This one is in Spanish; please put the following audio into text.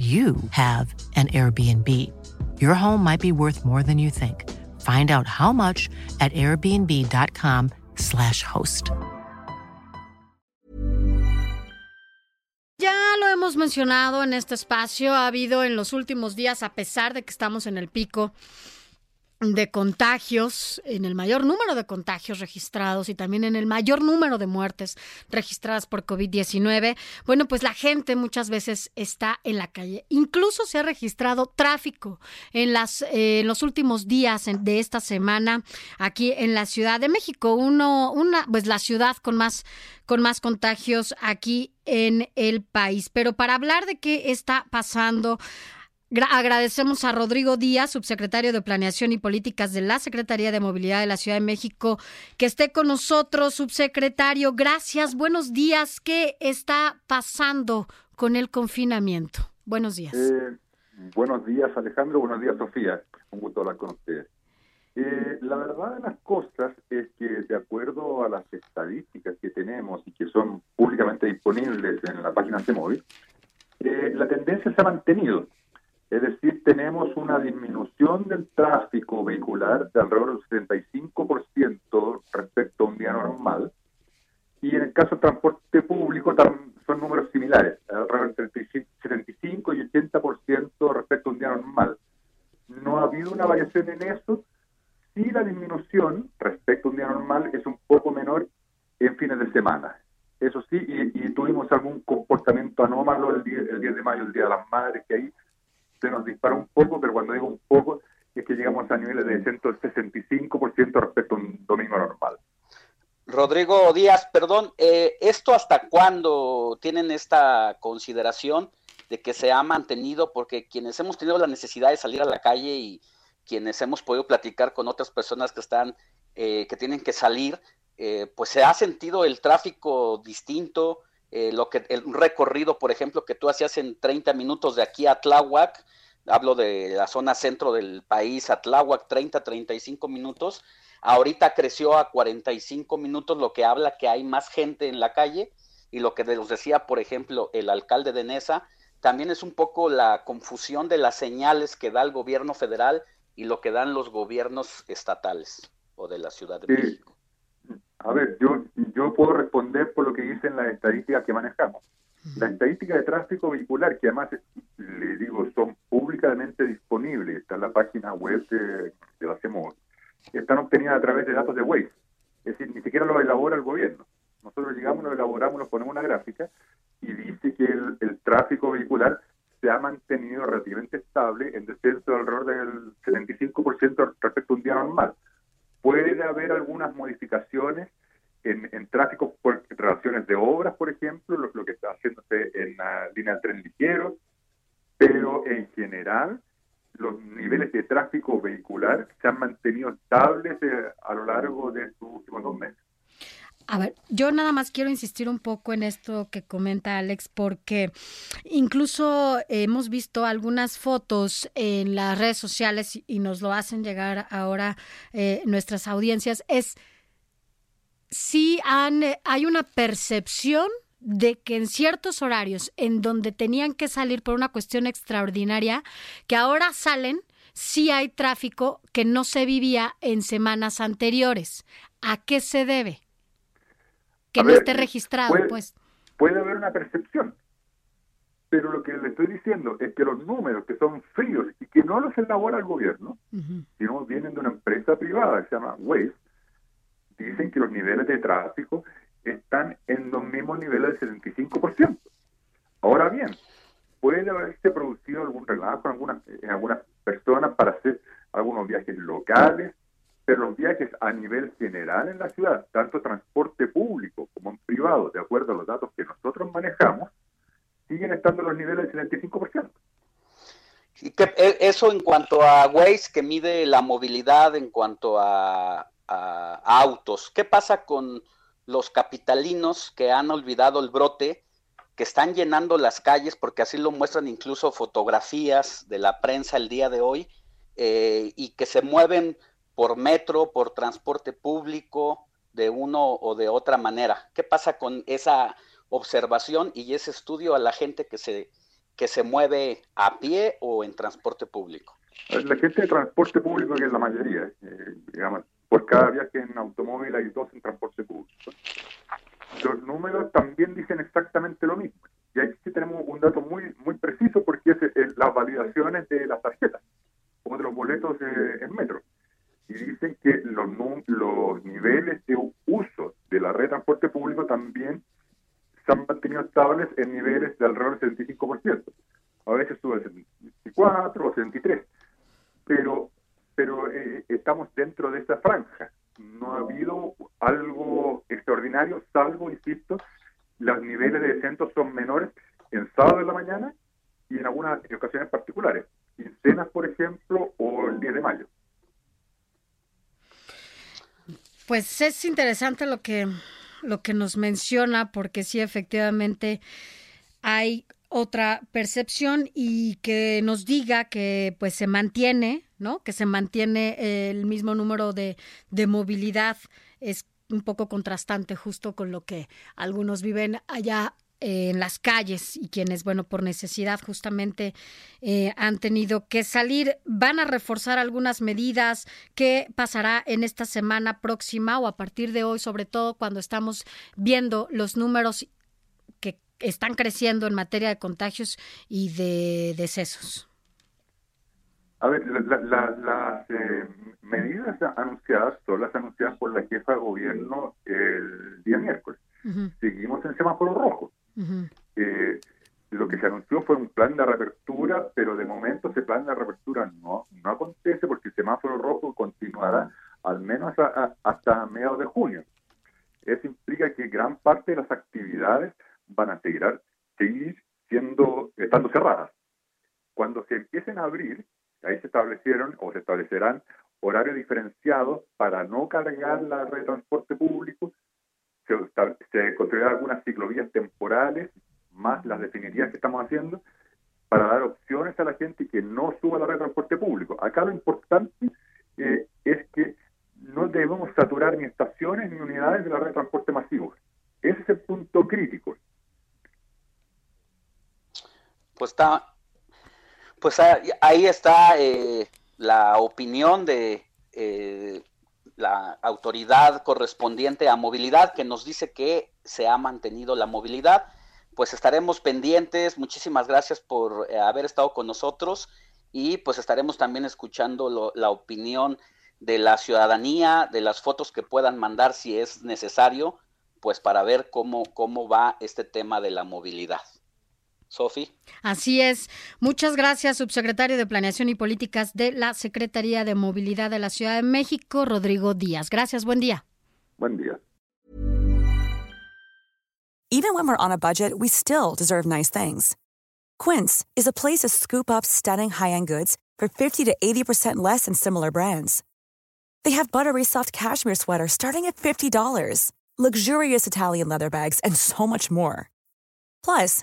you have an Airbnb. Your home might be worth more than you think. Find out how much at airbnb.com/slash host. Ya lo hemos mencionado en este espacio, ha habido en los últimos días, a pesar de que estamos en el pico de contagios, en el mayor número de contagios registrados y también en el mayor número de muertes registradas por COVID-19, bueno, pues la gente muchas veces está en la calle. Incluso se ha registrado tráfico en, las, eh, en los últimos días de esta semana aquí en la Ciudad de México, uno, una, pues la ciudad con más, con más contagios aquí en el país. Pero para hablar de qué está pasando, agradecemos a Rodrigo Díaz, subsecretario de Planeación y Políticas de la Secretaría de Movilidad de la Ciudad de México, que esté con nosotros, subsecretario. Gracias, buenos días. ¿Qué está pasando con el confinamiento? Buenos días. Eh, buenos días, Alejandro. Buenos días, Sofía. Un gusto hablar con ustedes. Eh, la verdad de las cosas es que, de acuerdo a las estadísticas que tenemos y que son públicamente disponibles en la página de móvil, eh, la tendencia se ha mantenido. Es decir, tenemos una disminución del tráfico vehicular de alrededor del 75% respecto a un día normal. Y en el caso del transporte público son números similares, alrededor del 75 y 80% respecto a un día normal. No ha habido una variación en eso. Sí la disminución respecto a un día normal es un poco menor en fines de semana. Eso sí, y, tuvimos algún comportamiento anómalo el el 10 de mayo, el Día de las Madres, que ahí se nos dispara un poco, pero cuando digo un poco es que llegamos a niveles de 165% respecto a un domingo normal. Rodrigo Díaz, perdón, eh, ¿esto hasta cuándo tienen esta consideración de que se ha mantenido? Porque quienes hemos tenido la necesidad de salir a la calle y quienes hemos podido platicar con otras personas que están, eh, que tienen que salir, eh, pues se ha sentido el tráfico distinto, eh, lo que el recorrido, por ejemplo, que tú hacías en 30 minutos de aquí a Tláhuac, hablo de la zona centro del país, a Tláhuac, 30, 35 minutos, ahorita creció a 45 minutos, lo que habla que hay más gente en la calle y lo que nos decía, por ejemplo, el alcalde de Nesa, también es un poco la confusión de las señales que da el gobierno federal y lo que dan los gobiernos estatales o de la Ciudad de México. A ver, yo, yo puedo responder por lo que dicen las estadísticas que manejamos. Las estadísticas de tráfico vehicular, que además, le digo, son públicamente disponibles, está en la página web de, la CEMOV, están obtenidas a través de datos de Waze. Es decir, ni siquiera lo elabora el gobierno. Nosotros llegamos, lo elaboramos, nos ponemos una gráfica y dice que el, el tráfico vehicular se ha mantenido relativamente estable en descenso alrededor del 75% respecto a un día normal. Puede haber algunas modificaciones en, tráfico por relaciones de obras, por ejemplo, lo, que está haciéndose en la línea del tren ligero, pero en general los niveles de tráfico vehicular se han mantenido estables eh, a lo largo de estos últimos dos meses. A ver, yo nada más quiero insistir un poco en esto que comenta Alex, porque incluso hemos visto algunas fotos en las redes sociales y nos lo hacen llegar ahora eh, nuestras audiencias. Es si han, hay una percepción de que en ciertos horarios en donde tenían que salir por una cuestión extraordinaria, que ahora salen, sí hay tráfico que no se vivía en semanas anteriores. ¿A qué se debe? que no esté registrado, pues. Puede haber una percepción, pero lo que le estoy diciendo es que los números que son fríos y que no los elabora el gobierno, sino vienen de una empresa privada que se llama Waze, dicen que los niveles de tráfico están en los mismos niveles del 75%. Ahora bien, puede haberse producido algún relajo en algunas, en algunas personas para hacer algunos viajes locales pero los viajes a nivel general en la ciudad, tanto transporte público como en privado, de acuerdo a los datos que nosotros manejamos, siguen estando en los niveles del 75%. E, eso en cuanto a Waze, que mide la movilidad en cuanto a, autos. ¿Qué pasa con los capitalinos que han olvidado el brote, que están llenando las calles, porque así lo muestran incluso fotografías de la prensa el día de hoy, eh, y que se mueven por metro, por transporte público, de uno o de otra manera? ¿Qué pasa con esa observación y ese estudio a la gente que se que se mueve a pie o en transporte público? La gente de transporte público, que es la mayoría, eh, digamos, por cada viaje en automóvil hay dos en transporte público. Los números también dicen exactamente lo mismo. Y aquí sí tenemos un dato muy muy preciso porque es, las validaciones de las tarjetas, como de los boletos en metro. Y dicen que los, los niveles de uso de la red de transporte público también se han mantenido estables en niveles de alrededor del 75%. A veces sube al 74 o 73. Pero, pero eh, estamos dentro de esa franja. No ha habido algo extraordinario, salvo, insisto, los niveles de descenso son menores en sábado de la mañana y en algunas ocasiones particulares. Quincenas, por ejemplo, o el 10 de mayo. Pues es interesante lo que lo que nos menciona, porque sí, efectivamente hay otra percepción y que nos diga que pues se mantiene, ¿no? Que se mantiene el mismo número de, de movilidad es un poco contrastante justo con lo que algunos viven allá en las calles y quienes, bueno, por necesidad justamente eh, han tenido que salir. ¿Van a reforzar algunas medidas? ¿Qué pasará en esta semana próxima o a partir de hoy, sobre todo cuando estamos viendo los números que están creciendo en materia de contagios y de decesos? A ver, las eh, medidas anunciadas son las anunciadas por la jefa de gobierno el día miércoles. Seguimos en semáforo rojo eh, lo que se anunció fue un plan de reapertura, pero de momento ese plan de reapertura no, no acontece porque el semáforo rojo continuará al menos hasta mediados de junio. Eso implica que gran parte de las actividades van a seguir, seguir siendo, estando cerradas. Cuando se empiecen a abrir, ahí se establecieron o se establecerán horarios diferenciados para no cargar la red de transporte público, se, construirán algunas ciclovías temporales, más las definitivas que estamos haciendo, para dar opciones a la gente que no suba la red de transporte público. Acá lo importante eh, es que no debemos saturar ni estaciones ni unidades de la red de transporte masivo. Ese es el punto crítico. Pues está, pues ahí está eh, la opinión de eh, la autoridad correspondiente a movilidad que nos dice que se ha mantenido la movilidad. Pues estaremos pendientes. Muchísimas gracias por eh, haber estado con nosotros y pues estaremos también escuchando la opinión de la ciudadanía, de las fotos que puedan mandar si es necesario, pues para ver cómo, cómo va este tema de la movilidad. Sofi. Así es. Muchas gracias, subsecretario de Planeación y Políticas de la Secretaría de Movilidad de la Ciudad de México, Rodrigo Díaz. Gracias, buen día. Buen día. Even when we're on a budget, we still deserve nice things. Quince is a place to scoop up stunning high-end goods for 50 to 80% less than similar brands. They have buttery soft cashmere sweaters starting at $50, luxurious Italian leather bags, and so much more. Plus,